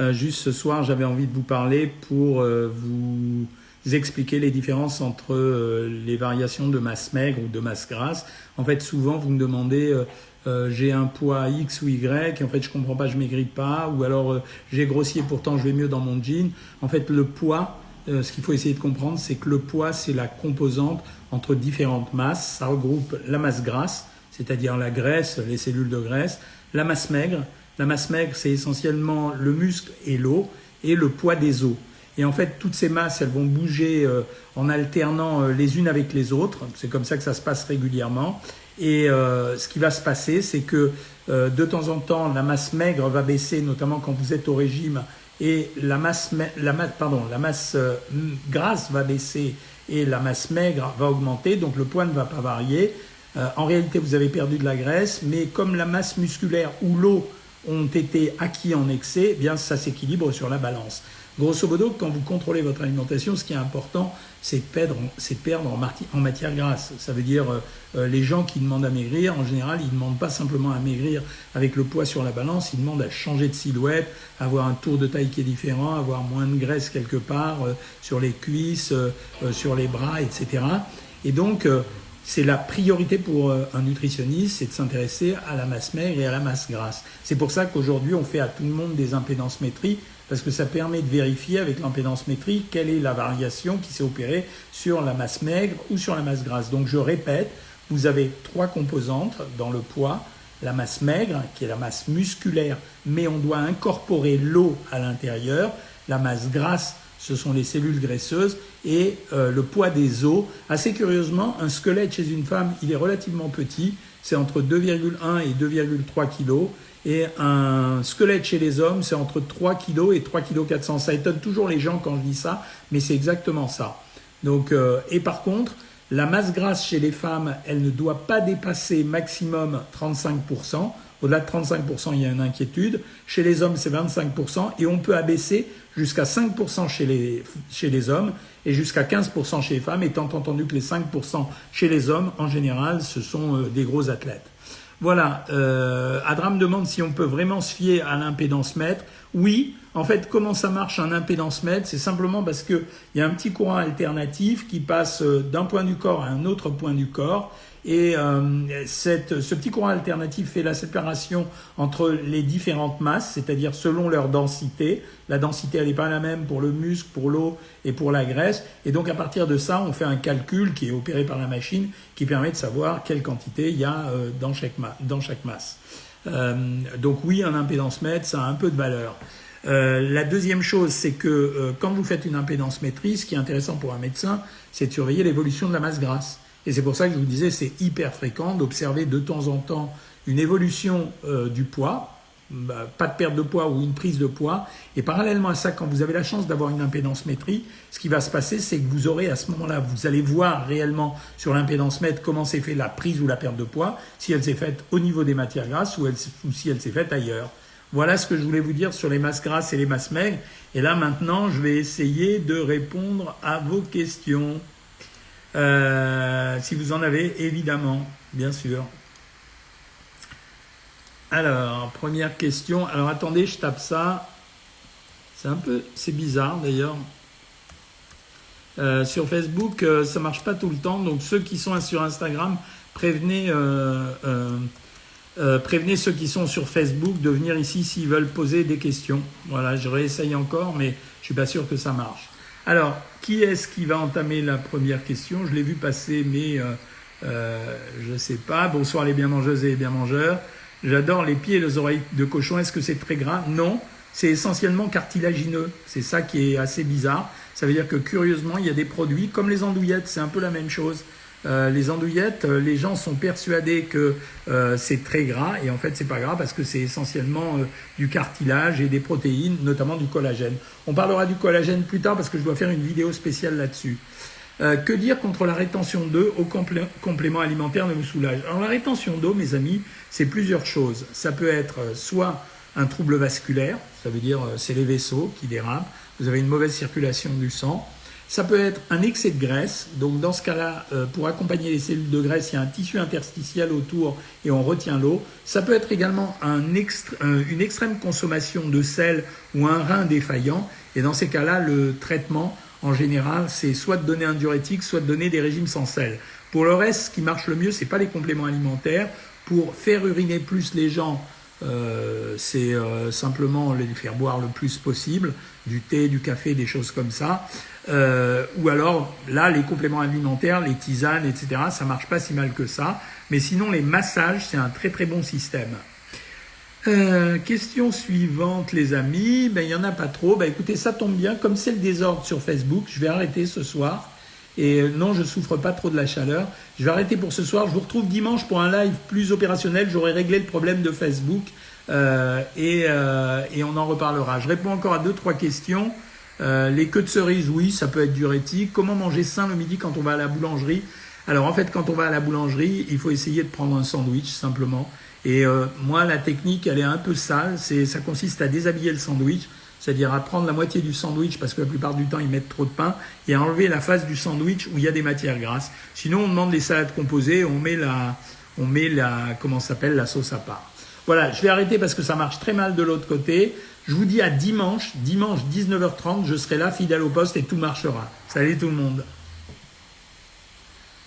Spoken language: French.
Euh, juste ce soir, j'avais envie de vous parler pour euh, vous expliquer les différences entre euh, les variations de masse maigre ou de masse grasse. En fait, souvent, vous me demandez j'ai un poids X ou Y, et en fait, je comprends pas, je maigris pas, ou alors j'ai grossi et pourtant je vais mieux dans mon jean. En fait, le poids, ce qu'il faut essayer de comprendre, c'est que le poids, c'est la composante entre différentes masses. Ça regroupe la masse grasse, c'est-à-dire la graisse, les cellules de graisse, la masse maigre, la masse maigre, c'est essentiellement le muscle et l'eau et le poids des os. Et en fait, toutes ces masses, elles vont bouger euh, en alternant euh, les unes avec les autres. C'est comme ça que ça se passe régulièrement. Et euh, ce qui va se passer, c'est que de temps en temps, la masse maigre va baisser, notamment quand vous êtes au régime, et la masse, la pardon, la masse grasse va baisser et la masse maigre va augmenter. Donc le poids ne va pas varier. en réalité, vous avez perdu de la graisse, mais comme la masse musculaire ou l'eau ont été acquis en excès, eh bien ça s'équilibre sur la balance. Grosso modo, quand vous contrôlez votre alimentation, ce qui est important, c'est de perdre, perdre en, matière grasse. Ça veut dire euh, euh, les gens qui demandent à maigrir, en général, ils ne demandent pas simplement à maigrir avec le poids sur la balance, ils demandent à changer de silhouette, avoir un tour de taille qui est différent, avoir moins de graisse quelque part euh, sur les cuisses, sur les bras, etc. Et donc, c'est la priorité pour euh, un nutritionniste, c'est de s'intéresser à la masse maigre et à la masse grasse. C'est pour ça qu'aujourd'hui, on fait à tout le monde des impédances-métrie, parce que ça permet de vérifier avec l'impédance-métrie quelle est la variation qui s'est opérée sur la masse maigre ou sur la masse grasse. Donc je répète, vous avez trois composantes dans le poids. La masse maigre, qui est la masse musculaire, mais on doit incorporer l'eau à l'intérieur. La masse grasse, ce sont les cellules graisseuses, et euh, le poids des os. Assez curieusement, un squelette chez une femme, il est relativement petit, c'est entre 2,1 et 2,3 kg, et un squelette chez les hommes, c'est entre 3 kg et 3 kg 400. Ça étonne toujours les gens quand je dis ça, mais c'est exactement ça. Donc, euh, et par contre, la masse grasse chez les femmes, elle ne doit pas dépasser maximum 35%. Au-delà de 35%, il y a une inquiétude. Chez les hommes, c'est 25%. Et on peut abaisser jusqu'à 5% chez les, chez les hommes et jusqu'à 15% chez les femmes, étant entendu que les 5% chez les hommes, en général, ce sont euh, des gros athlètes. Voilà, euh, Adra me demande si on peut vraiment se fier à l'impédance mètre. Oui, en fait, comment ça marche un impédance mètre C'est simplement parce qu'il y a un petit courant alternatif qui passe euh, d'un point du corps à un autre point du corps et euh, cette, ce petit courant alternatif fait la séparation entre les différentes masses, c'est-à-dire selon leur densité. La densité, elle n'est pas la même pour le muscle, pour l'eau et pour la graisse. Et donc à partir de ça, on fait un calcul qui est opéré par la machine qui permet de savoir quelle quantité il y a euh, dans, chaque dans chaque masse. Euh, donc oui, un impédance mètre, ça a un peu de valeur. Euh, la deuxième chose, c'est que euh, quand vous faites une impédance maîtrise, ce qui est intéressant pour un médecin, c'est de surveiller l'évolution de la masse grasse. Et c'est pour ça que je vous disais, c'est hyper fréquent d'observer de temps en temps une évolution euh, du poids, bah, pas de perte de poids ou une prise de poids. Et parallèlement à ça, quand vous avez la chance d'avoir une impédance métrie, ce qui va se passer, c'est que vous aurez à ce moment-là, vous allez voir réellement sur l'impédance mètre comment s'est fait la prise ou la perte de poids, si elle s'est faite au niveau des matières grasses ou si elle s'est faite ailleurs. Voilà ce que je voulais vous dire sur les masses grasses et les masses maigres. Et là maintenant, je vais essayer de répondre à vos questions. Euh, si vous en avez, évidemment, bien sûr. Alors, première question. Alors, attendez, je tape ça. C'est un peu, c'est bizarre d'ailleurs. Euh, sur Facebook, euh, ça marche pas tout le temps. Donc, ceux qui sont sur Instagram, prévenez, prévenez ceux qui sont sur Facebook de venir ici s'ils veulent poser des questions. Voilà, je réessaye encore, mais je suis pas sûr que ça marche. Alors, qui est-ce qui va entamer la première question? Je l'ai vu passer, mais euh, euh, je ne sais pas. Bonsoir les bien mangeuses et les bien mangeurs. J'adore les pieds et les oreilles de cochon. Est-ce que c'est très gras? Non, c'est essentiellement cartilagineux. C'est ça qui est assez bizarre. Ça veut dire que curieusement, il y a des produits comme les andouillettes, c'est un peu la même chose. Euh, les andouillettes, euh, les gens sont persuadés que euh, c'est très gras et en fait c'est pas gras parce que c'est essentiellement du cartilage et des protéines, notamment du collagène. On parlera du collagène plus tard parce que je dois faire une vidéo spéciale là-dessus. que dire contre la rétention d'eau au complément alimentaire ne me soulage Alors la rétention d'eau, mes amis, c'est plusieurs choses. Ça peut être soit un trouble vasculaire, ça veut dire c'est les vaisseaux qui dérapent, vous avez une mauvaise circulation du sang, Ça peut être un excès de graisse. Donc dans ce cas-là, euh, pour accompagner les cellules de graisse, il y a un tissu interstitiel autour et on retient l'eau. Ça peut être également un une extrême consommation de sel ou un rein défaillant. Et dans ces cas-là, le traitement, en général, c'est soit de donner un diurétique, soit de donner des régimes sans sel. Pour le reste, ce qui marche le mieux, c'est pas les compléments alimentaires. Pour faire uriner plus les gens, euh, c'est euh, simplement les faire boire le plus possible, du thé, du café, des choses comme ça. Euh, ou alors, là, les compléments alimentaires, les tisanes, etc., ça marche pas si mal que ça. Mais sinon, les massages, c'est un très très bon système. Euh, question suivante, les amis. Ben, il n'y en a pas trop. Ben, écoutez, ça tombe bien. Comme c'est le désordre sur Facebook, je vais arrêter ce soir. Et euh, non, je souffre pas trop de la chaleur. Je vais arrêter pour ce soir. Je vous retrouve dimanche pour un live plus opérationnel. J'aurai réglé le problème de Facebook et, et, on en reparlera. Je réponds encore à deux trois questions. Euh, les queues de cerises, oui, ça peut être diurétique. Comment manger sain le midi quand on va à la boulangerie? Alors en fait, quand on va à la boulangerie, il faut essayer de prendre un sandwich simplement. Et euh, moi, la technique, elle est un peu sale. C'est, ça consiste à déshabiller le sandwich c'est-à-dire à prendre la moitié du sandwich parce que la plupart du temps ils mettent trop de pain et à enlever la face du sandwich où il y a des matières grasses. Sinon on demande les salades composées, on met la, on met la, comment s'appelle la sauce à part. Voilà, je vais arrêter parce que ça marche très mal de l'autre côté. Je vous dis à dimanche, dimanche 19h30, je serai là fidèle au poste et tout marchera. Salut tout le monde.